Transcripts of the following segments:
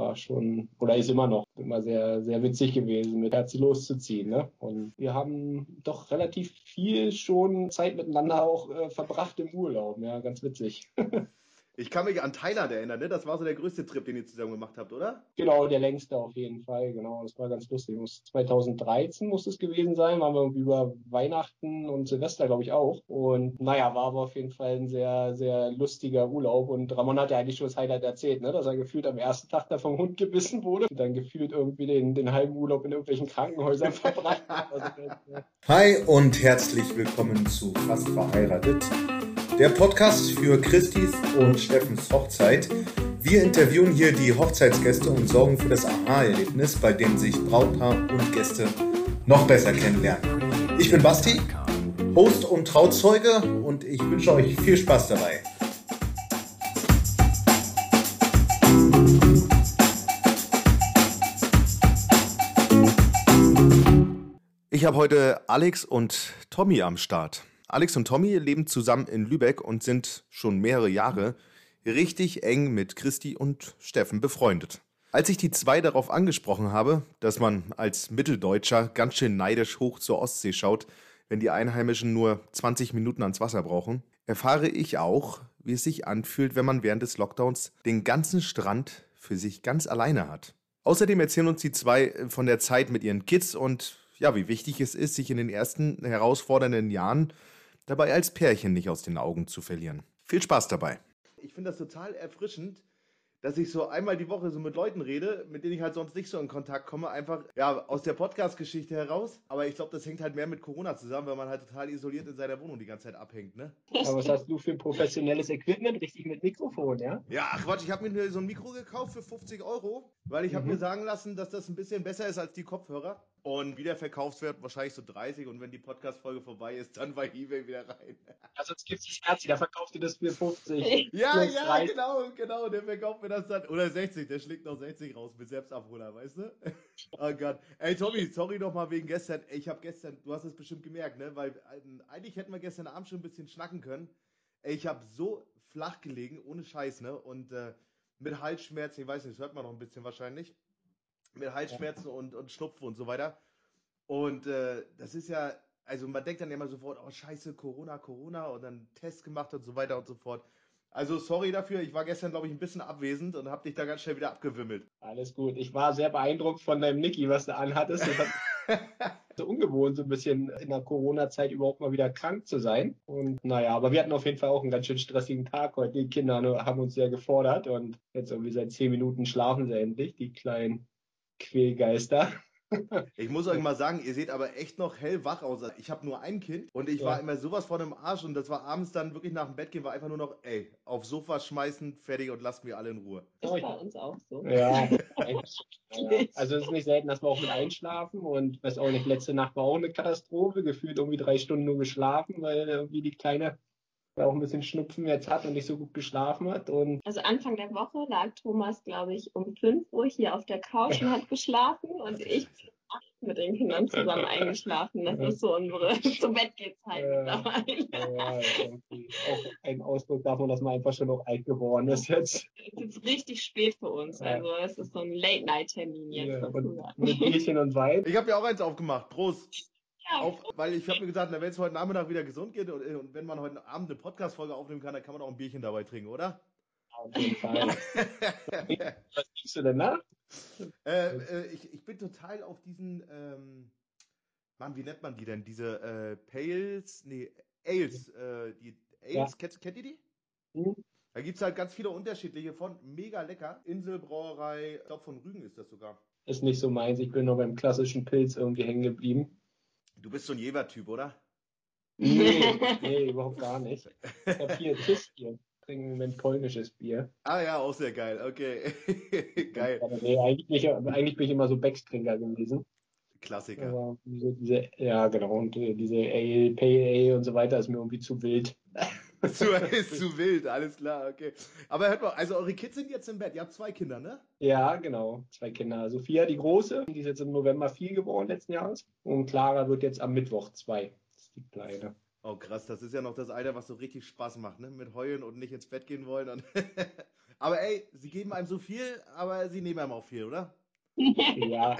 war schon, oder ist immer noch, immer sehr, sehr witzig gewesen, mit Herz loszuziehen. Ne? Und wir haben doch relativ viel schon Zeit miteinander auch äh, verbracht im Urlaub. Ja, ganz witzig. Ich kann mich an Thailand erinnern, ne? Das war so der größte Trip, den ihr zusammen gemacht habt, oder? Genau, der längste auf jeden Fall. Genau, das war ganz lustig. 2013 muss es gewesen sein. Waren wir über Weihnachten und Silvester, glaube ich, auch. Und naja, war aber auf jeden Fall ein sehr, sehr lustiger Urlaub. Und Ramon hat ja eigentlich schon das Highlight erzählt, ne? dass er gefühlt am ersten Tag da vom Hund gebissen wurde. Und dann gefühlt irgendwie den, den halben Urlaub in irgendwelchen Krankenhäusern verbracht hat. Also, Hi und herzlich willkommen zu Fast verheiratet der Podcast für Christis und Steffens Hochzeit. Wir interviewen hier die Hochzeitsgäste und sorgen für das Aha-Erlebnis, bei dem sich Brautpaar und Gäste noch besser kennenlernen. Ich bin Basti, Host und Trauzeuge und ich wünsche euch viel Spaß dabei. Ich habe heute Alex und Tommy am Start. Alex und Tommy leben zusammen in Lübeck und sind schon mehrere Jahre richtig eng mit Christi und Steffen befreundet. Als ich die zwei darauf angesprochen habe, dass man als Mitteldeutscher ganz schön neidisch hoch zur Ostsee schaut, wenn die Einheimischen nur 20 Minuten ans Wasser brauchen, erfahre ich auch, wie es sich anfühlt, wenn man während des Lockdowns den ganzen Strand für sich ganz alleine hat. Außerdem erzählen uns die zwei von der Zeit mit ihren Kids und ja, wie wichtig es ist, sich in den ersten herausfordernden Jahren dabei als Pärchen nicht aus den Augen zu verlieren. Viel Spaß dabei. Ich finde das total erfrischend, dass ich so einmal die Woche so mit Leuten rede, mit denen ich halt sonst nicht so in Kontakt komme, einfach ja aus der Podcast-Geschichte heraus. Aber ich glaube, das hängt halt mehr mit Corona zusammen, weil man halt total isoliert in seiner Wohnung die ganze Zeit abhängt, ne? Aber was hast du für professionelles Equipment? Richtig mit Mikrofon, ja? Ja, ach Quatsch, ich habe mir so ein Mikro gekauft für 50 Euro, weil ich mhm. habe mir sagen lassen, dass das ein bisschen besser ist als die Kopfhörer. Und Wiederverkaufswert wahrscheinlich so 30 und wenn die Podcast-Folge vorbei ist, dann bei Ebay wieder rein. Ja, sonst gibt's die Scherzi, da verkauft ihr das für 50. ja, ja, 30. genau, genau, der verkauft mir das dann. Oder 60, der schlägt noch 60 raus mit Selbstabholer, weißt du? oh Gott. Ey, Tommy, sorry nochmal wegen gestern. Ich habe gestern, du hast es bestimmt gemerkt, ne? Weil ähm, eigentlich hätten wir gestern Abend schon ein bisschen schnacken können. Ey, ich habe so flach gelegen, ohne Scheiß, ne? Und äh, mit Halsschmerzen, ich weiß nicht, das hört man noch ein bisschen wahrscheinlich mit Halsschmerzen ja. und, und Schnupfen und so weiter. Und äh, das ist ja, also man denkt dann immer sofort, oh scheiße, Corona, Corona und dann Test gemacht und so weiter und so fort. Also sorry dafür, ich war gestern, glaube ich, ein bisschen abwesend und habe dich da ganz schnell wieder abgewimmelt. Alles gut. Ich war sehr beeindruckt von deinem Niki, was du anhattest. so ungewohnt, so ein bisschen in der Corona-Zeit überhaupt mal wieder krank zu sein. Und naja, aber wir hatten auf jeden Fall auch einen ganz schön stressigen Tag heute. Die Kinder ne, haben uns sehr gefordert und jetzt irgendwie seit zehn Minuten schlafen sie endlich, die kleinen Quälgeister. Ich muss euch mal sagen, ihr seht aber echt noch hellwach aus. Ich habe nur ein Kind und ich ja. war immer sowas vor dem Arsch und das war abends dann wirklich nach dem Bett gehen, war einfach nur noch, ey, aufs Sofa schmeißen, fertig und lasst mir alle in Ruhe. Das bei uns auch so. Ja, also es ist nicht selten, dass wir auch mit einschlafen und weiß auch nicht, letzte Nacht war auch eine Katastrophe, gefühlt irgendwie drei Stunden nur geschlafen, weil irgendwie die Kleine auch ein bisschen Schnupfen jetzt hat und nicht so gut geschlafen hat. Und also Anfang der Woche lag Thomas, glaube ich, um 5 Uhr hier auf der Couch und hat geschlafen und ich mit den Kindern zusammen eingeschlafen. Das ist so unsere zu Bett geht Zeit äh, mittlerweile. Ja, auch ein Ausdruck davon, dass man einfach schon noch alt geworden ist jetzt. Es ist richtig spät für uns. Also es ist so ein Late-Night-Termin jetzt. Ja, mit Bierchen und Wein. Ich habe ja auch eins aufgemacht. Prost. Auf, weil ich habe mir gesagt, wenn es heute Nachmittag wieder gesund geht und, und, wenn man heute Abend eine Podcast-Folge aufnehmen kann, dann kann man auch ein Bierchen dabei trinken, oder? Auf jeden Fall. Was liegst du denn nach? Äh, äh, ich, ich bin total auf diesen, ähm, Mann, wie nennt man die denn? Diese äh, Pales, nee, Ales, äh, die Ales, ja. kennt, kennt ihr die? Mhm. Da gibt es halt ganz viele unterschiedliche von, mega lecker. Inselbrauerei, ich glaube von Rügen ist das sogar. Ist nicht so meins, ich bin noch beim klassischen Pilz irgendwie hängen geblieben. Du bist so ein Jever-Typ, oder? Nee, nee, überhaupt gar nicht. Ich habe hier Tischbier. Trinken Moment polnisches Bier. Ah ja, auch sehr geil. Okay. geil. Nee, eigentlich, bin ich, eigentlich bin ich immer so Becks-Trinker gewesen. Klassiker. Aber diese, diese, ja, genau. Und äh, diese Ale, Pale Ale und so weiter ist mir irgendwie zu wild. zu, ist zu wild, alles klar, okay. Aber hört mal, also eure Kids sind jetzt im Bett. Ihr habt zwei Kinder, ne? Ja, genau. Zwei Kinder. Sophia, die große, die ist jetzt im November vier geworden letzten Jahres. Und Clara wird jetzt am Mittwoch zwei. Das ist die Kleine. Oh krass, das ist ja noch das Alter, was so richtig Spaß macht, ne? Mit heulen und nicht ins Bett gehen wollen. Aber ey, sie geben einem so viel, aber sie nehmen einem auch viel, oder? ja,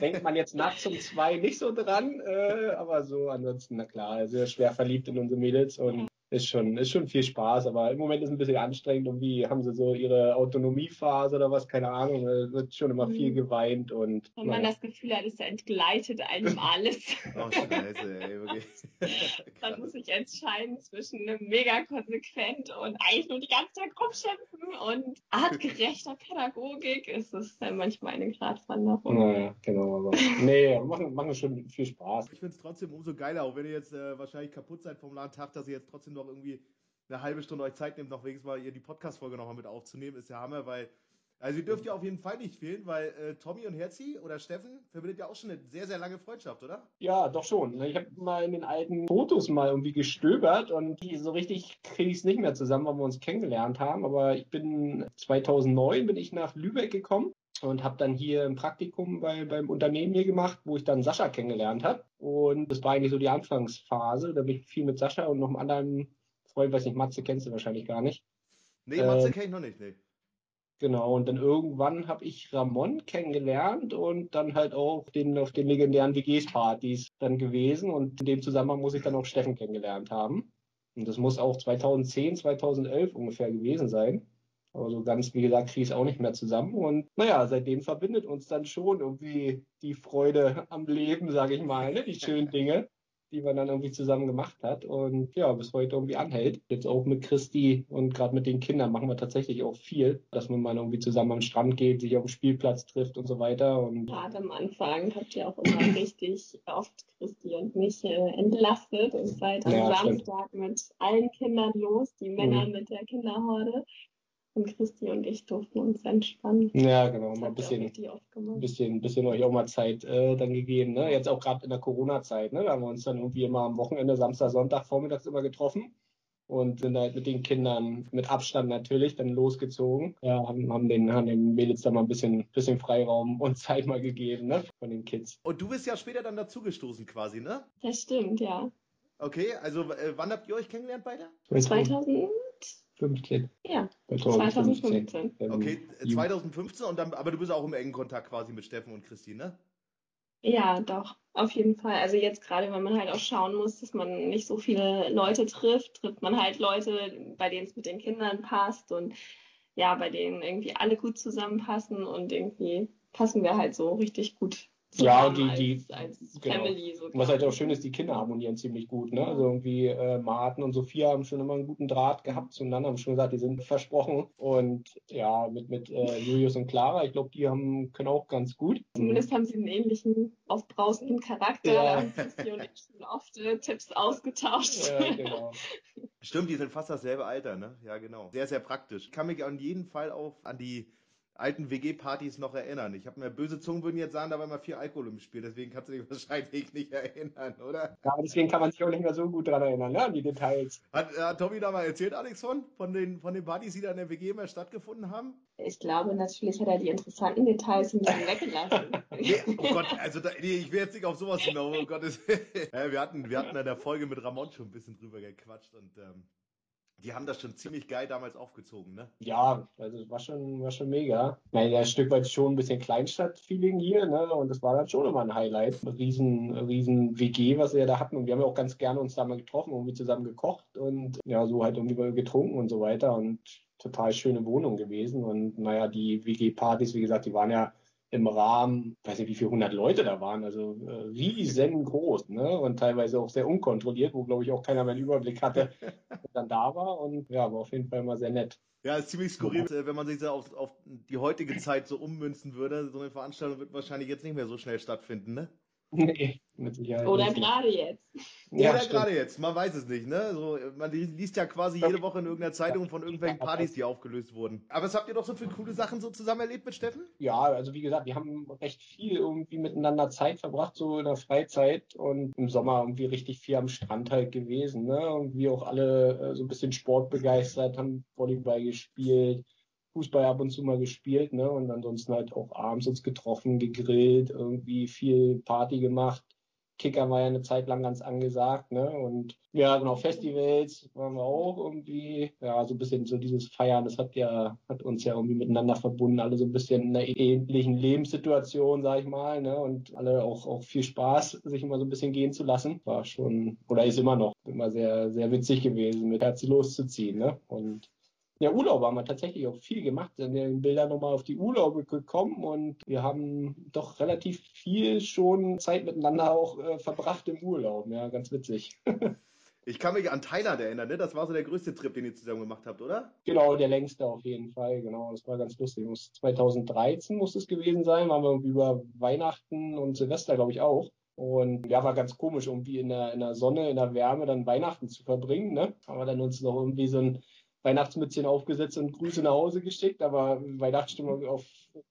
denkt man jetzt nachts um zwei nicht so dran, äh, aber so ansonsten, na klar, sehr schwer verliebt in unsere Mädels und ist schon, ist schon viel Spaß, aber im Moment ist es ein bisschen anstrengend. Irgendwie haben sie so ihre Autonomiephase oder was, keine Ahnung. Es wird schon immer viel mhm. geweint und. Wenn man das Gefühl hat, es entgleitet einem alles. oh, scheiße, ey, wirklich. man muss sich entscheiden zwischen einem mega konsequent und eigentlich nur die ganze Zeit rumschimpfen und artgerechter Pädagogik ist es dann manchmal eine Gratwanderung. Naja, genau, aber nee, machen, machen schon viel Spaß. Ich finde es trotzdem umso geiler, auch wenn ihr jetzt äh, wahrscheinlich kaputt seid vom langen Tag, dass ihr jetzt trotzdem noch irgendwie eine halbe Stunde euch Zeit nehmt, noch wenigstens mal ihr die Podcast-Folge nochmal mit aufzunehmen, ist ja Hammer, weil, also ihr dürft ja auf jeden Fall nicht fehlen, weil äh, Tommy und Herzi oder Steffen verbindet ja auch schon eine sehr, sehr lange Freundschaft, oder? Ja, doch schon. Ich habe mal in den alten Fotos mal irgendwie gestöbert und so richtig kriege ich es nicht mehr zusammen, weil wir uns kennengelernt haben, aber ich bin 2009 bin ich nach Lübeck gekommen und habe dann hier ein Praktikum bei, beim Unternehmen hier gemacht, wo ich dann Sascha kennengelernt habe. Und das war eigentlich so die Anfangsphase. Da bin ich viel mit Sascha und noch einem anderen Freund, weiß nicht, Matze kennst du wahrscheinlich gar nicht. Nee, Matze äh, kenne ich noch nicht, nee. Genau, und dann irgendwann habe ich Ramon kennengelernt und dann halt auch den, auf den legendären WGs-Partys dann gewesen. Und in dem Zusammenhang muss ich dann auch Steffen kennengelernt haben. Und das muss auch 2010, 2011 ungefähr gewesen sein. Aber so ganz, wie gesagt, kriege ich es auch nicht mehr zusammen. Und naja, seitdem verbindet uns dann schon irgendwie die Freude am Leben, sage ich mal, ne? die schönen Dinge, die man dann irgendwie zusammen gemacht hat. Und ja, bis heute irgendwie anhält. Jetzt auch mit Christi und gerade mit den Kindern machen wir tatsächlich auch viel, dass man mal irgendwie zusammen am Strand geht, sich auf dem Spielplatz trifft und so weiter. Und gerade am Anfang habt ihr auch immer richtig oft Christi und mich äh, entlastet und seid am ja, Samstag stimmt. mit allen Kindern los, die Männer mhm. mit der Kinderhorde. Und Christi und ich durften uns entspannen. Ja, genau. Mal ein bisschen, bisschen, bisschen euch auch mal Zeit äh, dann gegeben. Ne? Jetzt auch gerade in der Corona-Zeit. Ne? Da haben wir uns dann irgendwie immer am Wochenende, Samstag, Sonntag, vormittags immer getroffen und sind halt mit den Kindern mit Abstand natürlich dann losgezogen. Ja, haben, haben den, haben den Mädels da mal ein bisschen, bisschen Freiraum und Zeit mal gegeben, ne, von den Kids. Und du bist ja später dann dazugestoßen quasi, ne? Das stimmt, ja. Okay, also äh, wann habt ihr euch kennengelernt beide? 2000. 15. Ja, 2015. Okay, 2015 und dann, aber du bist auch im engen Kontakt quasi mit Steffen und Christine, ne? Ja, doch, auf jeden Fall. Also jetzt gerade, wenn man halt auch schauen muss, dass man nicht so viele Leute trifft, trifft man halt Leute, bei denen es mit den Kindern passt und ja, bei denen irgendwie alle gut zusammenpassen und irgendwie passen wir halt so richtig gut ja, und die, die als, als genau. Family so Was halt auch schön ist, die Kinder harmonieren ziemlich gut. Ne? Also irgendwie äh, Martin und Sophia haben schon immer einen guten Draht gehabt zueinander, haben schon gesagt, die sind versprochen. Und ja, mit, mit äh, Julius und Clara, ich glaube, die haben, können auch ganz gut. Zumindest haben sie einen ähnlichen aufbrausenden Charakter. Ja. Da haben und ich schon oft äh, Tipps ausgetauscht. Ja, genau. Stimmt, die sind fast dasselbe Alter, ne? Ja, genau. Sehr, sehr praktisch. Ich kann mich an jeden Fall auch an die alten WG-Partys noch erinnern. Ich habe mir böse Zungen würden jetzt sagen, da war immer viel Alkohol im Spiel, deswegen kannst du dich wahrscheinlich nicht erinnern, oder? Ja, aber deswegen kann man sich auch nicht mehr so gut daran erinnern, ne, an die Details. Hat, hat Tommy da mal erzählt, Alex, von, von den, von den Partys, die da in der WG immer stattgefunden haben? Ich glaube, natürlich hat er die interessanten Details ein bisschen weggelassen. nee, oh Gott, also da, nee, ich will jetzt nicht auf sowas hinaus, oh Gott. wir, hatten, wir hatten in der Folge mit Ramon schon ein bisschen drüber gequatscht und ähm, die haben das schon ziemlich geil damals aufgezogen, ne? Ja, also war schon, war schon mega. Ich meine, ja, ein Stück weit schon ein bisschen Kleinstadt-Feeling hier, ne? Und das war dann schon immer ein Highlight. Riesen, riesen WG, was wir da hatten. Und wir haben ja auch ganz gerne uns da mal getroffen, irgendwie zusammen gekocht und ja, so halt irgendwie getrunken und so weiter. Und total schöne Wohnung gewesen. Und naja, die WG-Partys, wie gesagt, die waren ja im Rahmen, weiß nicht, wie viele hundert Leute da waren, also äh, riesengroß, ne? Und teilweise auch sehr unkontrolliert, wo, glaube ich, auch keiner mehr einen Überblick hatte, wer dann da war. Und ja, war auf jeden Fall immer sehr nett. Ja, ist ziemlich skurril, äh, wenn man sich da auf, auf die heutige Zeit so ummünzen würde. So eine Veranstaltung wird wahrscheinlich jetzt nicht mehr so schnell stattfinden, ne? Nee, mit Sicherheit. Oder gerade jetzt. Ja, Oder gerade jetzt, man weiß es nicht, ne? So, man liest ja quasi jede Woche in irgendeiner Zeitung von irgendwelchen Partys, die aufgelöst wurden. Aber was habt ihr doch so für coole Sachen so zusammen erlebt mit Steffen? Ja, also wie gesagt, wir haben recht viel irgendwie miteinander Zeit verbracht, so in der Freizeit und im Sommer irgendwie richtig viel am Strand halt gewesen, ne? Und wir auch alle äh, so ein bisschen sportbegeistert, haben Volleyball gespielt Fußball ab und zu mal gespielt, ne? Und ansonsten halt auch abends uns getroffen, gegrillt, irgendwie viel Party gemacht, Kicker war ja eine Zeit lang ganz angesagt, ne? Und ja, genau, Festivals waren wir auch irgendwie, ja, so ein bisschen so dieses Feiern, das hat ja, hat uns ja irgendwie miteinander verbunden, alle so ein bisschen in einer ähnlichen Lebenssituation, sag ich mal, ne? Und alle auch, auch viel Spaß, sich immer so ein bisschen gehen zu lassen. War schon, oder ist immer noch, immer sehr, sehr witzig gewesen, mit Herz loszuziehen, ne? Und ja, Urlaub haben wir tatsächlich auch viel gemacht. Sind ja in Bildern nochmal auf die Urlaube gekommen und wir haben doch relativ viel schon Zeit miteinander auch äh, verbracht im Urlaub. Ja, ganz witzig. Ich kann mich an Thailand erinnern, ne? Das war so der größte Trip, den ihr zusammen gemacht habt, oder? Genau, der längste auf jeden Fall. Genau, das war ganz lustig. 2013 muss es gewesen sein. Waren wir über Weihnachten und Silvester, glaube ich, auch. Und ja, war ganz komisch, irgendwie in der, in der Sonne, in der Wärme dann Weihnachten zu verbringen. Ne? Haben wir dann uns noch irgendwie so ein Weihnachtsmützchen aufgesetzt und Grüße nach Hause geschickt, aber Weihnachtsstimmung auf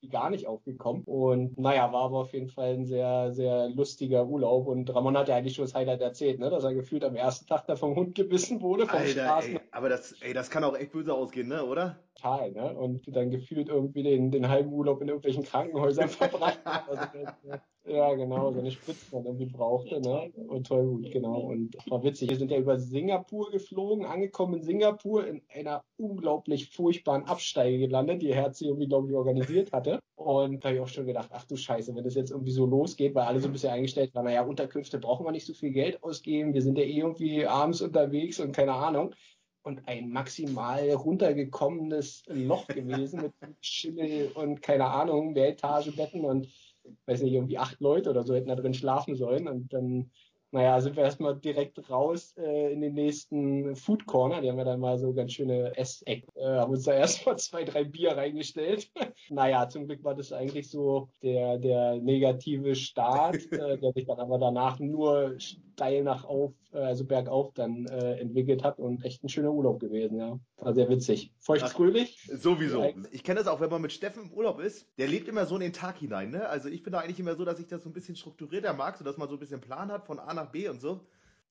gar nicht aufgekommen. Und naja, war aber auf jeden Fall ein sehr, sehr lustiger Urlaub. Und Ramon hat ja eigentlich schon das Highlight erzählt, ne? dass er gefühlt am ersten Tag da vom Hund gebissen wurde. Vom Alter, Straßen. Ey, aber das, ey, das kann auch echt böse ausgehen, ne? oder? Total, ne? Und dann gefühlt irgendwie den, den halben Urlaub in irgendwelchen Krankenhäusern verbracht. also, ja, genau, so eine Spritze dann irgendwie brauchte, ne? Und toll gut, genau. Und war witzig. Wir sind ja über Singapur geflogen, angekommen in Singapur in einer unglaublich furchtbaren Absteige gelandet, die Herz irgendwie, glaube ich, organisiert hatte. Und da habe ich auch schon gedacht, ach du Scheiße, wenn das jetzt irgendwie so losgeht, weil alle so ein bisschen eingestellt waren, naja, Unterkünfte brauchen wir nicht so viel Geld ausgeben, wir sind ja eh irgendwie abends unterwegs und keine Ahnung und ein maximal runtergekommenes Loch gewesen mit Schimmel und keine Ahnung, Mehretagebetten und weiß nicht, irgendwie acht Leute oder so hätten da drin schlafen sollen. Und dann naja, sind wir erstmal direkt raus äh, in den nächsten Food Corner. Die haben wir dann mal so ganz schöne Esseck. Äh, haben uns da erstmal zwei, drei Bier reingestellt. naja, zum Glück war das eigentlich so der, der negative Start, äh, der sich dann aber danach nur steil nach auf, äh, also bergauf dann äh, entwickelt hat und echt ein schöner Urlaub gewesen, ja. War sehr witzig. Feuchtfröhlich. Sowieso. Ich kenne das auch, wenn man mit Steffen im Urlaub ist. Der lebt immer so in den Tag hinein, ne? Also ich bin da eigentlich immer so, dass ich das so ein bisschen strukturierter mag, so dass man so ein bisschen Plan hat von A nach B und so.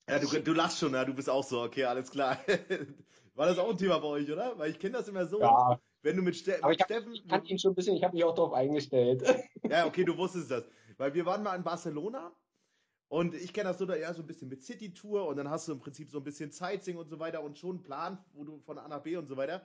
Ja, du, du lachst schon, ja, du bist auch so, okay, alles klar. War das auch ein Thema bei euch, oder? Weil ich kenne das immer so. Ja. Wenn du mit, Ste Aber mit ich Steffen. Ich kannte ihn schon ein bisschen, ich habe mich auch darauf eingestellt. Ja, okay, du wusstest das. Weil wir waren mal in Barcelona und ich kenne das so, da ja so ein bisschen mit City-Tour und dann hast du im Prinzip so ein bisschen Sightseeing und so weiter und schon einen Plan, wo du von A nach B und so weiter.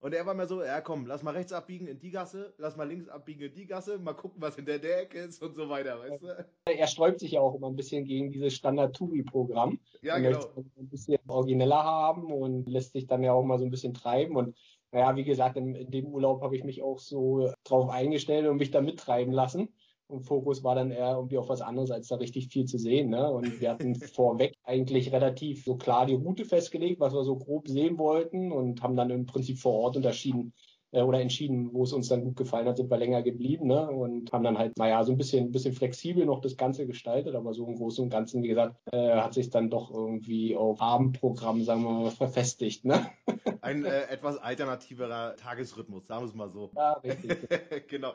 Und er war mir so, ja komm, lass mal rechts abbiegen in die Gasse, lass mal links abbiegen in die Gasse, mal gucken, was in der, Ecke ist und so weiter, weißt du? Er sträubt sich ja auch immer ein bisschen gegen dieses Standard-Touri-Programm. Ja, genau. Möchte ein bisschen origineller haben und lässt sich dann ja auch mal so ein bisschen treiben und naja, wie gesagt, in, in dem Urlaub habe ich mich auch so drauf eingestellt und mich da mittreiben lassen. Und Fokus war dann eher irgendwie auf was anderes, als da richtig viel zu sehen. Ne? Und wir hatten vorweg eigentlich relativ so klar die Route festgelegt, was wir so grob sehen wollten und haben dann im Prinzip vor Ort unterschieden äh, oder entschieden, wo es uns dann gut gefallen hat, sind wir länger geblieben ne? und haben dann halt, naja, so ein bisschen, bisschen flexibel noch das Ganze gestaltet, aber so im Großen und Ganzen, wie gesagt, äh, hat sich dann doch irgendwie auf Abendprogramm, sagen wir mal, verfestigt. Ne? Ein äh, etwas alternativerer Tagesrhythmus, sagen wir es mal so. Ja, richtig. genau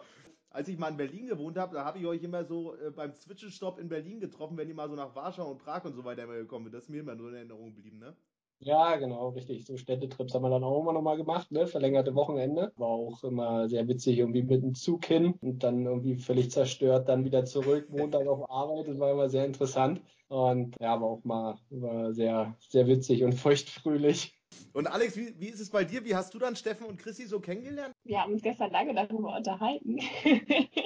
als ich mal in Berlin gewohnt habe, da habe ich euch immer so äh, beim Zwischenstopp in Berlin getroffen, wenn ihr mal so nach Warschau und Prag und so weiter gekommen seid. Das ist mir immer nur in Erinnerung geblieben, ne? Ja, genau, richtig. So Städtetrips haben wir dann auch immer nochmal gemacht, ne? Verlängerte Wochenende. War auch immer sehr witzig, irgendwie mit dem Zug hin und dann irgendwie völlig zerstört, dann wieder zurück, Montag auf Arbeit. Das war immer sehr interessant. Und ja, war auch mal war sehr, sehr witzig und feuchtfröhlich. Und Alex, wie, wie ist es bei dir? Wie hast du dann Steffen und Chrissy so kennengelernt? Wir haben uns gestern lange darüber unterhalten.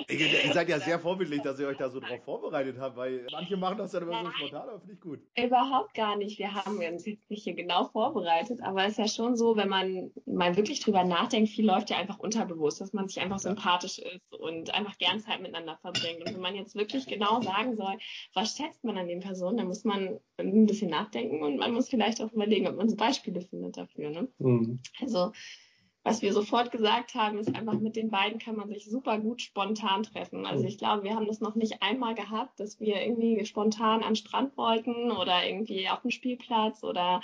ihr seid ja sehr vorbildlich, dass ihr euch da so drauf vorbereitet habt, weil manche machen das dann immer so spontan, aber finde ich gut. Überhaupt gar nicht. Wir haben uns jetzt nicht hier genau vorbereitet, aber es ist ja schon so, wenn man mal wirklich drüber nachdenkt, viel läuft ja einfach unterbewusst, dass man sich einfach sympathisch ist und einfach gern Zeit miteinander verbringt. Und wenn man jetzt wirklich genau sagen soll, was schätzt man an den Personen, dann muss man ein bisschen nachdenken und man muss vielleicht auch überlegen, ob man so Beispiele findet dafür. Ne? Mhm. Also was wir sofort gesagt haben, ist einfach, mit den beiden kann man sich super gut spontan treffen. Also ich glaube, wir haben das noch nicht einmal gehabt, dass wir irgendwie spontan an Strand wollten oder irgendwie auf dem Spielplatz oder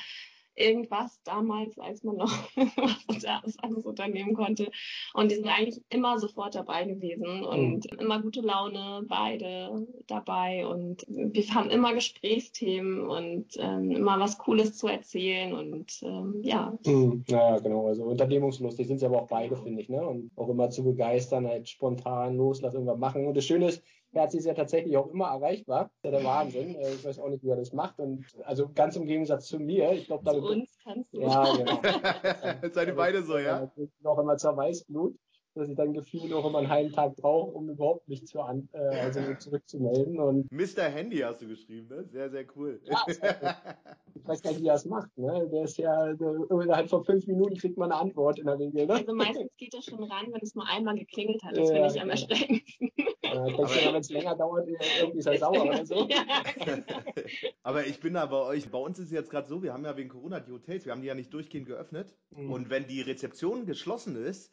irgendwas damals, als man noch was anderes unternehmen konnte. Und die sind eigentlich immer sofort dabei gewesen und mhm. immer gute Laune, beide dabei. Und wir haben immer Gesprächsthemen und ähm, immer was Cooles zu erzählen und ähm, ja. Mhm. Ja, genau. Also unternehmungslustig sind sie aber auch beide, finde ich. Ne? Und auch immer zu begeistern, halt spontan los, lass irgendwas machen. Und das Schöne ist, Herz ist ja tatsächlich auch immer erreichbar. Das ist ja der Wahnsinn. Äh, ich weiß auch nicht, wie er das macht. Und also ganz im Gegensatz zu mir. Ich glaube, Zu uns kannst du. Ja, genau. Seid ihr beide so, ja? Noch immer zur Weißblut, dass ich dann gefühlt noch immer einen halben Tag brauche, um überhaupt mich zu an, äh, also zurückzumelden. Und Mr. Handy hast du geschrieben, ne? Sehr, sehr cool. Ja, ich weiß gar nicht, wie er das macht. Ne? Der ist ja, innerhalb von fünf Minuten kriegt man eine Antwort in der Regel. Ne? Also meistens geht er schon ran, wenn es nur einmal geklingelt hat. Ja, Das finde ich am genau. erschreckendsten. Ja, wenn es länger dauert, irgendwie ist er sauer oder so. Ja, genau. Aber ich bin da bei euch. Bei uns ist es jetzt gerade so, wir haben ja wegen Corona die Hotels, wir haben die ja nicht durchgehend geöffnet. Mhm. Und wenn die Rezeption geschlossen ist,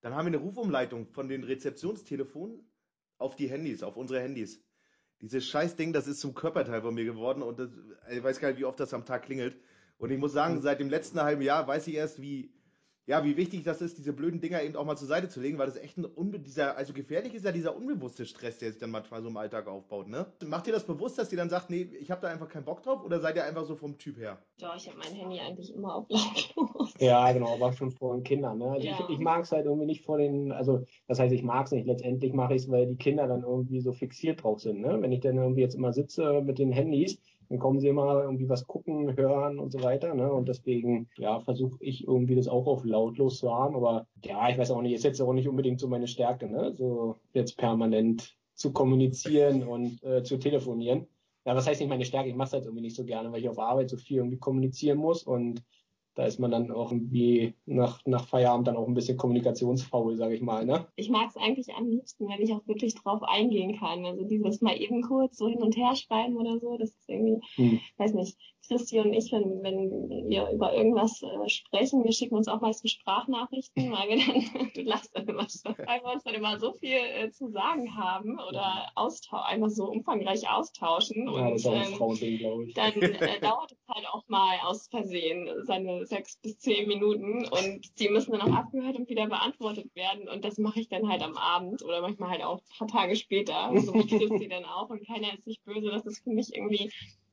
dann haben wir eine Rufumleitung von den Rezeptionstelefonen auf die Handys, auf unsere Handys. Dieses Scheißding, das ist zum Körperteil von mir geworden und das, ich weiß gar nicht, wie oft das am Tag klingelt. Und ich muss sagen, Mhm. seit dem letzten halben Jahr weiß ich erst, wie, ja, wie wichtig das ist, diese blöden Dinger eben auch mal zur Seite zu legen, weil das echt ein unbe dieser, also gefährlich ist ja dieser unbewusste Stress, der sich dann manchmal so im Alltag aufbaut, ne? Macht ihr das bewusst, dass ihr dann sagt, nee, ich habe da einfach keinen Bock drauf oder seid ihr einfach so vom Typ her? Doch, ich habe mein Handy eigentlich immer auf lautlos. Ja, genau, aber schon vor den Kindern. Ne? Also Ja. ich, ich mag es halt irgendwie nicht vor den, also das heißt, ich mag es nicht. Letztendlich mache ich es, weil die Kinder dann irgendwie so fixiert drauf sind. Ne? Wenn ich dann irgendwie jetzt immer sitze mit den Handys, dann kommen sie immer irgendwie was gucken, hören und so weiter. Ne? Und deswegen, ja, versuche ich irgendwie das auch auf lautlos zu haben. Aber ja, ich weiß auch nicht, ist jetzt auch nicht unbedingt so meine Stärke, ne? So jetzt permanent zu kommunizieren und äh, zu telefonieren. Ja, was heißt nicht meine Stärke? Ich mache es halt irgendwie nicht so gerne, weil ich auf Arbeit so viel irgendwie kommunizieren muss und da ist man dann auch irgendwie nach, nach Feierabend dann auch ein bisschen kommunikationsfaul, sage ich mal, ne? Ich mag es eigentlich am liebsten, wenn ich auch wirklich drauf eingehen kann. Also dieses mal eben kurz so hin und her schreiben oder so, das ist irgendwie, Hm. weiß nicht, Christi und ich, wenn, wenn wir über irgendwas äh, sprechen, wir schicken uns auch meistens Sprachnachrichten, weil wir dann, du lachst dann immer schon, weil wir uns dann immer so viel äh, zu sagen haben oder austau einfach so umfangreich austauschen Ja, und das ist auch ein ähm, Frauending, glaube ich. dann äh, dauert es halt auch mal aus Versehen seine sechs bis zehn Minuten und die müssen dann auch abgehört und wieder beantwortet werden und das mache ich dann halt am Abend oder manchmal halt auch ein paar Tage später, so wie Christi dann auch und keiner ist sich böse, das ist für mich irgendwie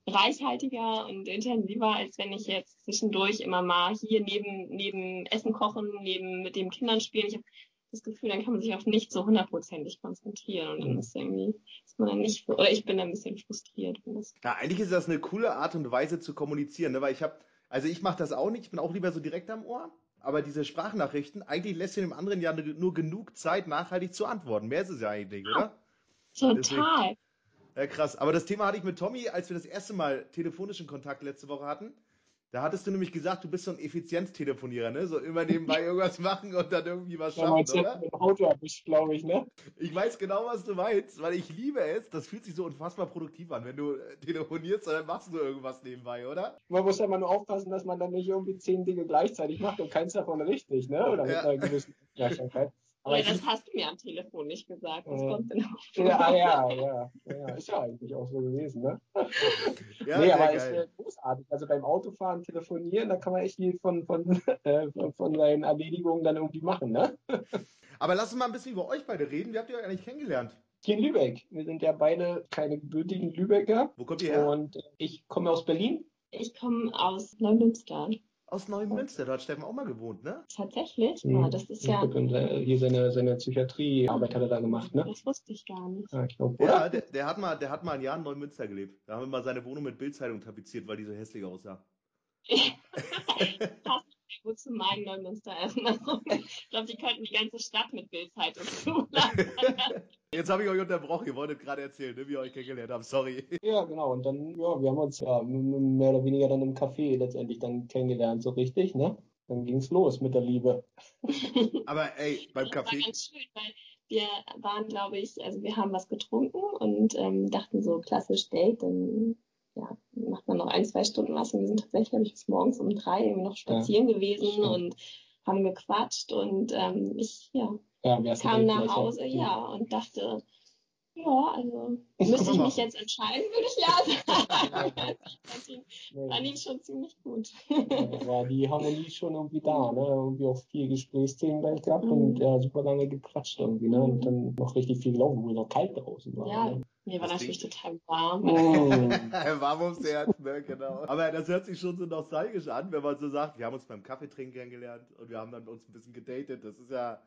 reichhaltiger und intensiver, als wenn ich jetzt zwischendurch immer mal hier neben, neben Essen kochen, neben mit den Kindern spielen. Ich habe das Gefühl, dann kann man sich auf nicht so hundertprozentig konzentrieren und dann ist irgendwie, ist man dann nicht, oder ich bin dann ein bisschen frustriert. Ja, eigentlich ist das eine coole Art und Weise zu kommunizieren, ne? weil ich habe, also ich mache das auch nicht, ich bin auch lieber so direkt am Ohr, aber diese Sprachnachrichten, eigentlich lässt du dem anderen ja nur genug Zeit, nachhaltig zu antworten. Mehr ist es ja eigentlich, oder? Total. Ja, krass. Aber das Thema hatte ich mit Tommy, als wir das erste Mal telefonischen Kontakt letzte Woche hatten. Da hattest du nämlich gesagt, du bist so ein Effizienztelefonierer, ne? So immer nebenbei irgendwas machen und dann irgendwie was Ja, schaffen, du, oder? mit dem Auto erwischt, glaube ich, ne? Ich weiß genau, was du meinst, weil ich liebe es. Das fühlt sich so unfassbar produktiv an, wenn du äh, telefonierst und dann machst du irgendwas nebenbei, oder? Man muss ja immer nur aufpassen, dass man dann nicht irgendwie zehn Dinge gleichzeitig macht und keins davon richtig, ne? Oder mit Ja. einer gewissen Aufmerksamkeit. Aber ich, das hast du mir am Telefon nicht gesagt. Was Ja. kommt denn auf? ja, ah, ja, ja, ja, ist ja eigentlich auch so gewesen, ne? Ja, nee, sehr aber ist geil. äh, großartig. Also beim Autofahren, telefonieren, da kann man echt viel von, von, äh, von, von seinen Erledigungen dann irgendwie machen, ne? Aber lass uns mal ein bisschen über euch beide reden. Wie habt ihr euch eigentlich kennengelernt? Hier in Lübeck. Wir sind ja beide keine gebürtigen Lübecker. Wo kommt ihr her? Und äh, ich komme aus Berlin. Ich komme aus Neumünster. Aus Neumünster. Da hat Steffen auch mal gewohnt, ne? Tatsächlich? Mhm. Ja, das ist ja. Und, äh, hier seine, seine Psychiatriearbeit hat er da gemacht, ne? Das wusste ich gar nicht. Ja, ich Ja, der, der, hat mal, der hat mal ein Jahr in Neumünster gelebt. Da haben wir mal seine Wohnung mit Bildzeitung tapeziert, weil die so hässlich aussah. Passt gut zu meinen Neumünster-Erinnerungen. Ich glaube, die könnten die ganze Stadt mit Bildzeitung zulassen. Jetzt habe ich euch unterbrochen. Ihr wolltet gerade erzählen, ne, wie ihr euch kennengelernt habt. Sorry. Ja, genau. Und dann, ja, wir haben uns ja mehr oder weniger dann im Café letztendlich dann kennengelernt, so richtig, ne? Dann ging's los mit der Liebe. Aber ey, beim Das war Kaffee. ganz schön, weil wir waren, glaube ich, also wir haben was getrunken und ähm, dachten so klassisch Date, dann ja, macht man noch ein, zwei Stunden was und wir sind tatsächlich, glaube ich, bis morgens um drei irgendwie noch spazieren gewesen stimmt. und haben gequatscht und ähm, ich ja, Ja, kam nach Hause, ja. ja, und dachte, ja, also müsste ich mich jetzt entscheiden, würde ich ja sagen. ich fand ihn, schon ziemlich gut. da war die Harmonie schon irgendwie da, ne? Irgendwie auch viel Gesprächsthemen gleich gehabt Mhm. und ja, super lange gequatscht irgendwie, ne? Und dann noch richtig viel gelaufen, wo es noch kalt draußen war. Ja, Ne? Mir war Das natürlich Ding- total warm. Mm. Warm ums Herz, ne, genau. Aber das hört sich schon so nostalgisch an, wenn man so sagt, wir haben uns beim Kaffeetrinken kennengelernt und wir haben dann uns ein bisschen gedatet. Das ist ja,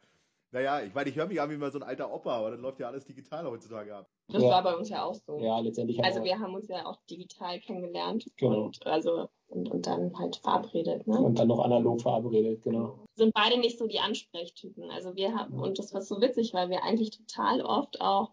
Naja, ich meine, ich höre mich an wie mal so ein alter Opa, aber dann läuft ja alles digital heutzutage ab. Das Ja. war bei uns ja auch so. Ja, letztendlich Also wir haben uns ja auch digital kennengelernt Genau. und also und, und dann halt verabredet, ne? und dann noch analog verabredet, genau. sind beide nicht so die Ansprechtypen. Also wir haben, und das war so witzig, weil wir eigentlich total oft auch,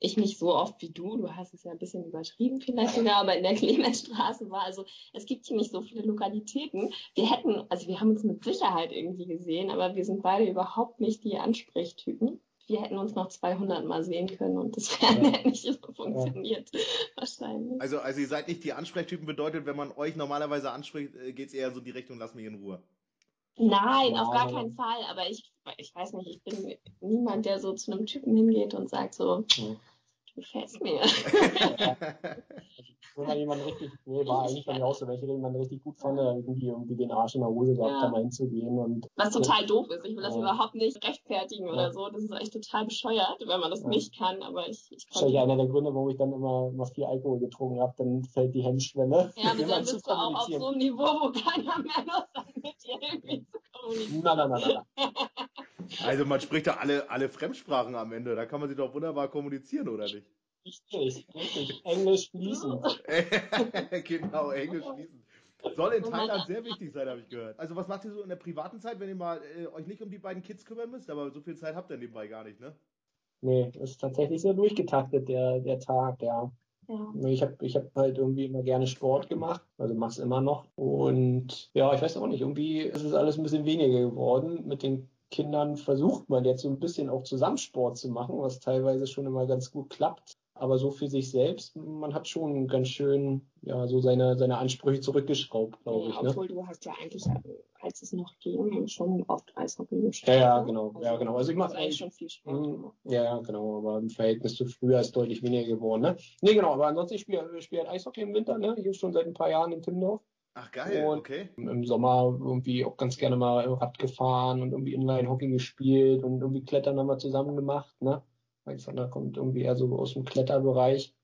ich nicht so oft wie du, du hast es ja ein bisschen übertrieben vielleicht sogar, aber in der Clemensstraße war, also es gibt hier nicht so viele Lokalitäten. Wir hätten, also wir haben uns mit Sicherheit irgendwie gesehen, aber wir sind beide überhaupt nicht die Ansprechtypen. Wir hätten uns noch 200 Mal sehen können und das wäre Ja. nicht so funktioniert, wahrscheinlich. Also, also ihr seid nicht die Ansprechtypen, bedeutet, wenn man euch normalerweise anspricht, geht es eher so in die Richtung, lass mich in Ruhe. Nein, auf gar keinen Fall. Aber ich, ich weiß nicht, ich bin niemand, der so zu einem Typen hingeht und sagt so, Ja. Du gefällst mir. Wenn man jemanden richtig, nee, war eigentlich bei mir auch so, wenn ich jemanden richtig gut fand, dann irgendwie, irgendwie den Arsch in der Hose gehabt, Ja. da mal hinzugehen und Was total doof ist. Ich will das Ja. überhaupt nicht rechtfertigen Ja. oder so. Das ist echt total bescheuert, wenn man das Ja. nicht kann. Aber ich, ich wahrscheinlich kann. einer der Gründe, warum ich dann immer, immer viel Alkohol getrunken habe, dann fällt die Hemmschwelle. Ja, aber dann bist du auch auf kommunizieren. so einem Niveau, wo keiner mehr Lust hat, mit dir irgendwie zu kommunizieren. Nein, nein, nein, nein. Also man spricht da alle, alle Fremdsprachen am Ende, da kann man sich doch wunderbar kommunizieren, oder nicht? Richtig, richtig. Englisch fließend. genau, Englisch fließen. Soll in Thailand sehr wichtig sein, habe ich gehört. Also was macht ihr so in der privaten Zeit, wenn ihr mal äh, euch nicht um die beiden Kids kümmern müsst? Aber so viel Zeit habt ihr nebenbei gar nicht, ne? Nee, das ist tatsächlich sehr durchgetaktet, der, der Tag, ja. Ja. Ich habe ich hab halt irgendwie immer gerne Sport gemacht, also mach's immer noch. Und ja, ich weiß auch nicht, irgendwie ist es alles ein bisschen weniger geworden. Mit den Kindern versucht man jetzt so ein bisschen auch zusammen Sport zu machen, was teilweise schon immer ganz gut klappt. Aber so für sich selbst, man hat schon ganz schön, ja, so seine, seine Ansprüche zurückgeschraubt, glaube Ja, ich. Ne? obwohl du hast ja eigentlich, als es noch ging, schon oft Eishockey gespielt. Ja, ja, genau. Ja, genau. Also ich du mach hast eigentlich schon viel Sport gemacht. Ja, ja, genau, aber im Verhältnis zu früher ist deutlich weniger geworden. Ne? Nee, genau, aber ansonsten, ich spiele ich spiel halt Eishockey im Winter, ne? Hier schon seit ein paar Jahren in Timmendorf. Ach geil, Und- okay. Im Sommer irgendwie auch ganz gerne mal Rad gefahren und irgendwie Inline-Hockey gespielt und irgendwie Klettern haben wir zusammen gemacht, ne? Alexander kommt irgendwie eher so aus dem Kletterbereich.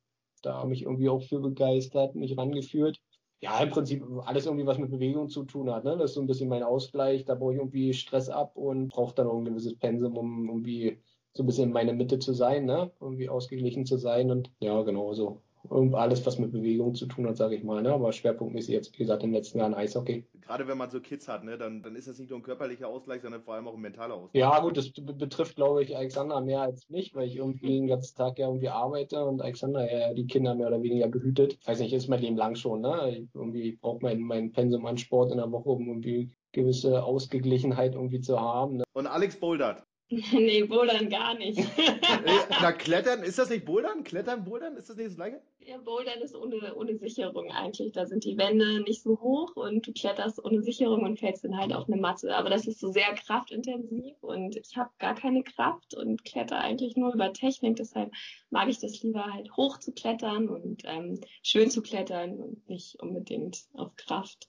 Da habe ich irgendwie auch für begeistert, mich rangeführt. Ja, im Prinzip alles irgendwie, was mit Bewegung zu tun hat. Ne? Das ist so ein bisschen mein Ausgleich. Da baue ich irgendwie Stress ab und brauche dann auch ein gewisses Pensum, um irgendwie so ein bisschen in meiner Mitte zu sein, ne? Irgendwie ausgeglichen zu sein. Und ja, genau so. Und alles, was mit Bewegung zu tun hat, sage ich mal. Ne? Aber schwerpunktmäßig jetzt, wie gesagt, in den letzten Jahren Eishockey. Gerade wenn man so Kids hat, ne, dann, dann ist das nicht nur ein körperlicher Ausgleich, sondern vor allem auch ein mentaler Ausgleich. Ja, gut, das be- betrifft, glaube ich, Alexander mehr als mich, weil ich irgendwie den ganzen Tag ja irgendwie arbeite und Alexander ja die Kinder mehr oder weniger behütet. Weiß nicht, ist mein Leben lang schon, ne? Ich irgendwie brauche mein, mein Pensum an Sport in der Woche, um irgendwie gewisse Ausgeglichenheit irgendwie zu haben. Ne? Und Alex bouldert. nee, Bouldern gar nicht. Na, Klettern, ist das nicht Bouldern? Klettern, Bouldern, ist das nicht das gleiche? Ja, Bouldern ist ohne, ohne Sicherung eigentlich. Da sind die Wände nicht so hoch und du kletterst ohne Sicherung und fällst dann halt auf eine Matte. Aber das ist so sehr kraftintensiv und ich habe gar keine Kraft und kletter eigentlich nur über Technik. Deshalb mag ich das lieber halt hoch zu klettern und ähm, schön zu klettern und nicht unbedingt auf Kraft.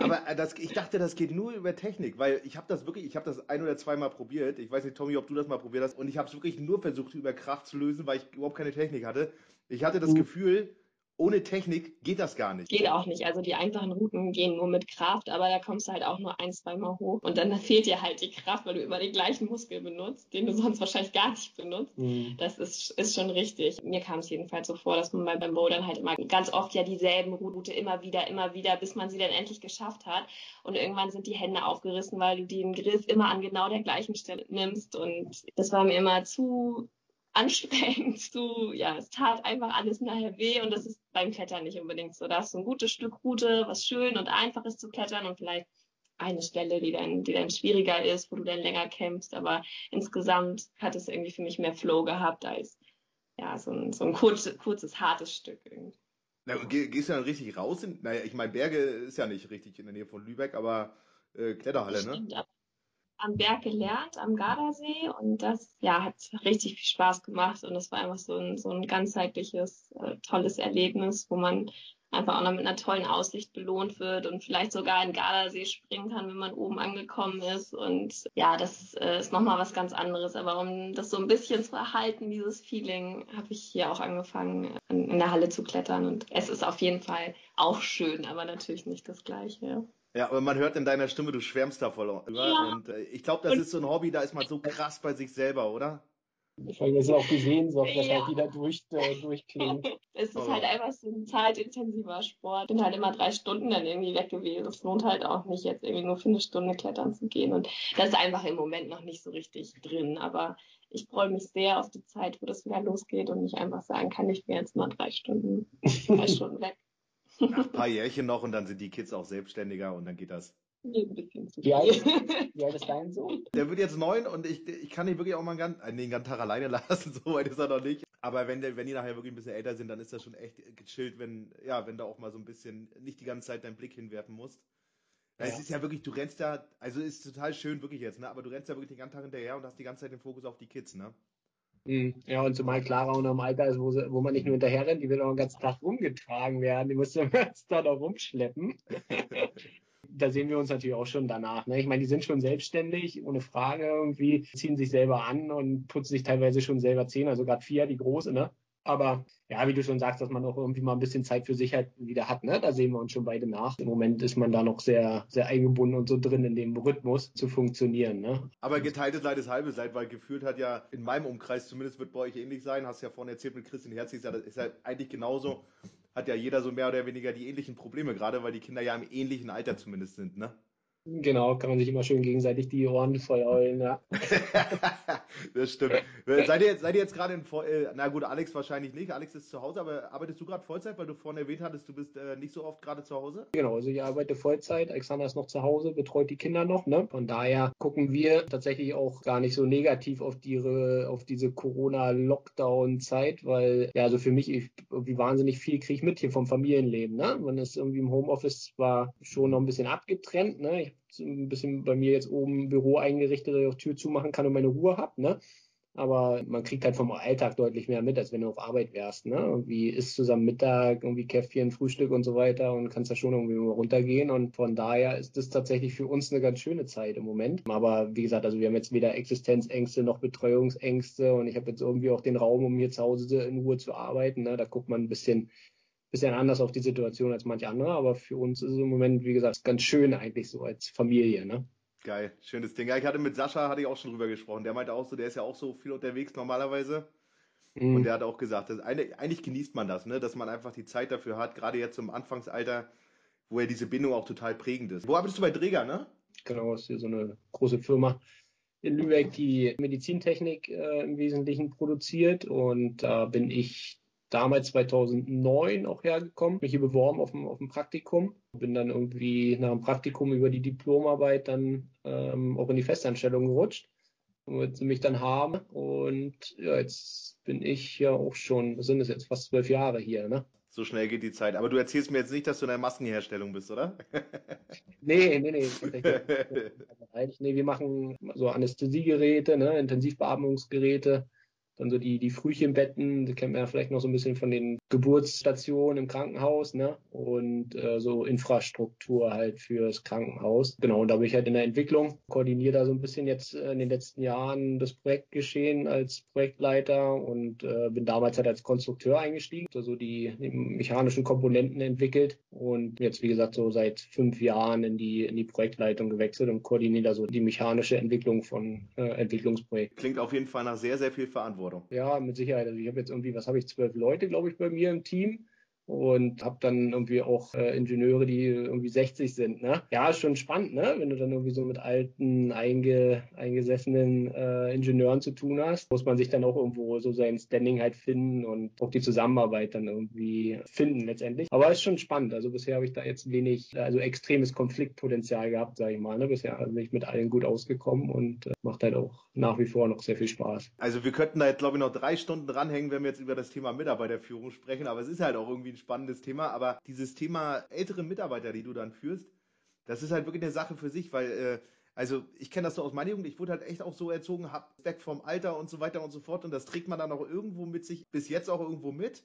Aber äh, das, ich dachte, das geht nur über Technik, weil ich habe das wirklich, ich habe das ein oder zweimal probiert. Ich weiß nicht, Tommy, ob du das mal probiert hast. Und ich habe es wirklich nur versucht, über Kraft zu lösen, weil ich überhaupt keine Technik hatte. Ich hatte das Mhm. Gefühl, ohne Technik geht das gar nicht. Geht auch nicht. Also die einfachen Routen gehen nur mit Kraft, aber da kommst du halt auch nur ein, zweimal hoch. Und dann fehlt dir halt die Kraft, weil du immer den gleichen Muskel benutzt, den du sonst wahrscheinlich gar nicht benutzt. Hm. Das ist, ist schon richtig. Mir kam es jedenfalls so vor, dass man bei, beim Bouldern halt immer ganz oft ja dieselben Route immer wieder, immer wieder, bis man sie dann endlich geschafft hat. Und irgendwann sind die Hände aufgerissen, weil du den Griff immer an genau der gleichen Stelle nimmst. Und das war mir immer zu anstrengend, zu, ja, es tat einfach alles nachher weh und das ist beim Klettern nicht unbedingt so. Da hast du ein gutes Stück Route, was schön und einfach ist zu klettern und vielleicht eine Stelle, die dann, die dann schwieriger ist, wo du dann länger kämpfst, aber insgesamt hat es irgendwie für mich mehr Flow gehabt als ja, so ein, so ein kurz, kurzes, hartes Stück irgendwie. Na, geh, gehst du dann richtig raus? In, naja, ich meine, Berge ist ja nicht richtig in der Nähe von Lübeck, aber äh, Kletterhalle, ne? Stimmt, aber am Berg gelernt, am Gardasee und das ja, hat richtig viel Spaß gemacht und es war einfach so ein, so ein ganzheitliches, äh, tolles Erlebnis, wo man einfach auch noch mit einer tollen Aussicht belohnt wird und vielleicht sogar in Gardasee springen kann, wenn man oben angekommen ist. Und ja, das äh, ist nochmal was ganz anderes. Aber um das so ein bisschen zu erhalten, dieses Feeling, habe ich hier auch angefangen, in der Halle zu klettern. Und es ist auf jeden Fall auch schön, aber natürlich nicht das Gleiche. Ja, aber man hört in deiner Stimme, du schwärmst da voll. Ja. Und äh, ich glaube, das und ist so ein Hobby, da ist man so krass bei sich selber, oder? Vor allem, dass auch gesehen so, dass ja. halt wieder durch, äh, durchklingt. Es ist oh. halt einfach so ein zeitintensiver Sport. Bin halt immer drei Stunden dann irgendwie weg gewesen. Es lohnt halt auch nicht, jetzt irgendwie nur für eine Stunde klettern zu gehen. Und das ist einfach im Moment noch nicht so richtig drin. Aber ich freue mich sehr auf die Zeit, wo das wieder losgeht und nicht einfach sagen kann, ich bin jetzt mal drei Stunden, drei Stunden weg. Ein paar Jährchen noch und dann sind die Kids auch selbstständiger und dann geht das. Wie, alt, wie alt ist dein Sohn? Der wird jetzt neun und ich, ich kann ihn wirklich auch mal einen, äh, nee, einen Tag alleine lassen, so weit ist er noch nicht. Aber wenn, der, wenn die nachher wirklich ein bisschen älter sind, dann ist das schon echt gechillt, wenn, ja, wenn da auch mal so ein bisschen nicht die ganze Zeit deinen Blick hinwerfen musst. Ja. Es ist ja wirklich, du rennst ja, also ist total schön wirklich jetzt, ne? Aber du rennst ja wirklich den ganzen Tag hinterher und hast die ganze Zeit den Fokus auf die Kids, ne? Mhm. Ja, und zumal Clara auch noch im Alter ist, wo, sie, wo man nicht nur hinterher rennt, die will auch den ganzen Tag rumgetragen werden. Die muss den ganzen Tag noch rumschleppen. da sehen wir uns natürlich auch schon danach. Ne? Ich meine, die sind schon selbstständig, ohne Frage irgendwie, ziehen sich selber an und putzen sich teilweise schon selber Zähne, also gerade vier, die große, ne? Aber ja, wie du schon sagst, dass man auch irgendwie mal ein bisschen Zeit für sich halt wieder hat, ne? Da sehen wir uns schon beide nach. Im Moment ist man da noch sehr, sehr eingebunden und so drin in dem Rhythmus zu funktionieren, ne? Aber geteiltes Leid ist halbes Leid, weil gefühlt hat ja in meinem Umkreis zumindest wird bei euch ähnlich sein. Hast ja vorhin erzählt mit Christian Herzig, das ist ja eigentlich genauso hat ja jeder so mehr oder weniger die ähnlichen Probleme, gerade weil die Kinder ja im ähnlichen Alter zumindest sind, ne? Genau, kann man sich immer schön gegenseitig die Ohren voll heulen, ja. das stimmt. seid, ihr, seid ihr jetzt gerade in, äh, na gut, Alex wahrscheinlich nicht. Alex ist zu Hause, aber arbeitest du gerade Vollzeit, weil du vorhin erwähnt hattest, du bist äh, nicht so oft gerade zu Hause? Genau, also ich arbeite Vollzeit. Alexander ist noch zu Hause, betreut die Kinder noch, ne? Von daher gucken wir tatsächlich auch gar nicht so negativ auf, die, auf diese Corona-Lockdown-Zeit, weil, ja, also für mich ich, irgendwie wahnsinnig viel kriege ich mit hier vom Familienleben, ne? Man ist irgendwie im Homeoffice zwar schon noch ein bisschen abgetrennt, ne? Ich ein bisschen bei mir jetzt oben Büro eingerichtet, dass ich auch Tür zumachen kann und meine Ruhe habe, ne? Aber man kriegt halt vom Alltag deutlich mehr mit, als wenn du auf Arbeit wärst, ne? Irgendwie isst zusammen Mittag, irgendwie Käffchen, Frühstück und so weiter und kannst da schon irgendwie mal runtergehen. Und von daher ist das tatsächlich für uns eine ganz schöne Zeit im Moment. Aber wie gesagt, also wir haben jetzt weder Existenzängste noch Betreuungsängste und ich habe jetzt irgendwie auch den Raum, um hier zu Hause in Ruhe zu arbeiten. Ne? Da guckt man ein bisschen bisschen anders auf die Situation als manch andere, aber für uns ist es im Moment, wie gesagt, ganz schön eigentlich so als Familie, ne? Geil, schönes Ding. Ja, ich hatte mit Sascha, hatte ich auch schon drüber gesprochen. Der meinte auch so, der ist ja auch so viel unterwegs normalerweise. Mhm. Und der hat auch gesagt, dass eigentlich, genießt man das, ne? dass man einfach die Zeit dafür hat, gerade jetzt im Anfangsalter, wo ja diese Bindung auch total prägend ist. Wo arbeitest du bei Träger, ne? Genau, ist hier so eine große Firma in Lübeck, die Medizintechnik äh, im Wesentlichen produziert. Und da bin ich damals 2009 auch hergekommen, mich hier beworben auf ein, auf ein Praktikum. Bin dann irgendwie nach dem Praktikum über die Diplomarbeit dann ähm, auch in die Festanstellung gerutscht, womit sie mich dann haben. Und ja, jetzt bin ich ja auch schon, was sind es jetzt, fast zwölf Jahre hier, ne? So schnell geht die Zeit. Aber du erzählst mir jetzt nicht, dass du in der Maskenherstellung bist, oder? nee, nee, nee. nee, wir machen so Anästhesiegeräte, ne, Intensivbeatmungsgeräte, dann so die, die Frühchenbetten, die kennt man ja vielleicht noch so ein bisschen von den Geburtsstationen im Krankenhaus, ne? Und äh, so Infrastruktur halt fürs Krankenhaus. Genau, und da bin ich halt in der Entwicklung, koordiniere da so ein bisschen jetzt äh, in den letzten Jahren das Projektgeschehen als Projektleiter und äh, bin damals halt als Konstrukteur eingestiegen, also die, die mechanischen Komponenten entwickelt und jetzt, wie gesagt, so seit fünf Jahren in die, in die Projektleitung gewechselt und koordiniere da so die mechanische Entwicklung von äh, Entwicklungsprojekten. Klingt auf jeden Fall nach sehr, sehr viel Verantwortung. Verantwortung. Ja, mit Sicherheit. Also ich habe jetzt irgendwie, was habe ich, zwölf Leute, glaube ich, bei mir im Team und habe dann irgendwie auch äh, Ingenieure, die irgendwie 60 sind. Ne? Ja, ist schon spannend, ne? wenn du dann irgendwie so mit alten, einge, eingesessenen äh, Ingenieuren zu tun hast, muss man sich dann auch irgendwo so sein Standing halt finden und auch die Zusammenarbeit dann irgendwie finden letztendlich. Aber ist schon spannend. Also bisher habe ich da jetzt wenig, also extremes Konfliktpotenzial gehabt, sage ich mal. Ne? Bisher bin ich mit allen gut ausgekommen und äh, macht halt auch nach wie vor noch sehr viel Spaß. Also wir könnten da jetzt, glaube ich, noch drei Stunden dranhängen, wenn wir jetzt über das Thema Mitarbeiterführung sprechen, aber es ist halt auch irgendwie ein spannendes Thema, aber dieses Thema ältere Mitarbeiter, die du dann führst, das ist halt wirklich eine Sache für sich, weil äh, also ich kenne das so aus meiner Jugend, ich wurde halt echt auch so erzogen, hab weg vom Alter und so weiter und so fort und das trägt man dann auch irgendwo mit sich, bis jetzt auch irgendwo mit.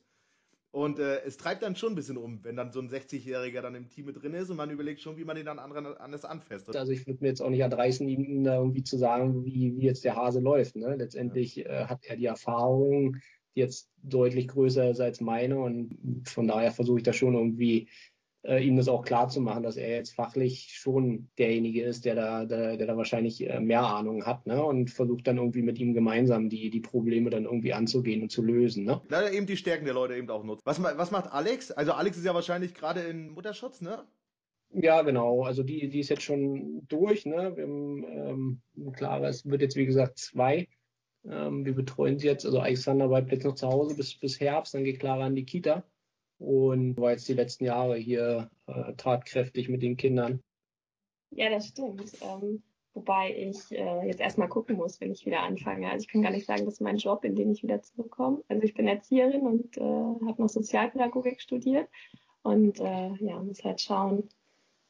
Und äh, es treibt dann schon ein bisschen um, wenn dann so ein 60-Jähriger dann im Team mit drin ist und man überlegt schon, wie man den dann anderen anders anfasst. Also ich würde mir jetzt auch nicht erdreißen, ihm irgendwie zu sagen, wie, wie jetzt der Hase läuft. Ne? Letztendlich ja. äh, hat er die Erfahrung, jetzt deutlich größer ist als meine und von daher versuche ich da schon irgendwie äh, ihm das auch klar zu machen, dass er jetzt fachlich schon derjenige ist, der da, der, der da wahrscheinlich äh, mehr Ahnung hat, ne? Und versucht dann irgendwie mit ihm gemeinsam die, die Probleme dann irgendwie anzugehen und zu lösen, ne? Leider eben die Stärken der Leute eben auch nutzt. Was, was macht Alex? Also Alex ist ja wahrscheinlich gerade in Mutterschutz, ne? Ja, genau. Also die, die ist jetzt schon durch, ne? Wir haben, ähm, klar, es wird jetzt wie gesagt zwei. Ähm, wir betreuen sie jetzt, also Alexander bleibt jetzt noch zu Hause bis, bis Herbst, dann geht Clara in die Kita und war jetzt die letzten Jahre hier äh, tatkräftig mit den Kindern. Ja, das stimmt. Ähm, wobei ich äh, jetzt erstmal gucken muss, wenn ich wieder anfange. Also ich kann gar nicht sagen, das ist mein Job, in den ich wieder zurückkomme. Also ich bin Erzieherin und äh, habe noch Sozialpädagogik studiert und äh, ja, muss halt schauen,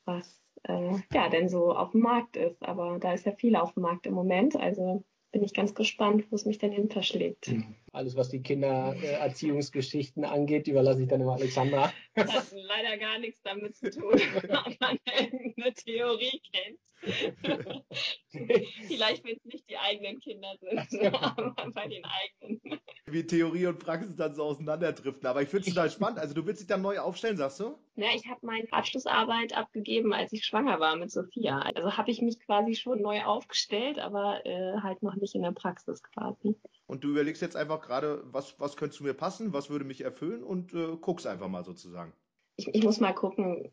was äh, ja denn so auf dem Markt ist. Aber da ist ja viel auf dem Markt im Moment. Also bin ich ganz gespannt, wo es mich denn hinterschlägt. Mhm. Alles, was die Kindererziehungsgeschichten angeht, überlasse ich dann immer Alexandra. Das hat leider gar nichts damit zu tun, ob man eine Theorie kennt. Vielleicht, wenn es nicht die eigenen Kinder sind, aber bei den eigenen. Wie Theorie und Praxis dann so auseinanderdriften. Aber ich finde es total spannend. Also du willst dich dann neu aufstellen, sagst du? Ja, ich habe meine Abschlussarbeit abgegeben, als ich schwanger war mit Sophia. Also habe ich mich quasi schon neu aufgestellt, aber äh, halt noch nicht in der Praxis quasi. Und du überlegst jetzt einfach gerade, was, was könnte zu mir passen, was würde mich erfüllen und äh, guckst einfach mal sozusagen. Ich, ich muss mal gucken,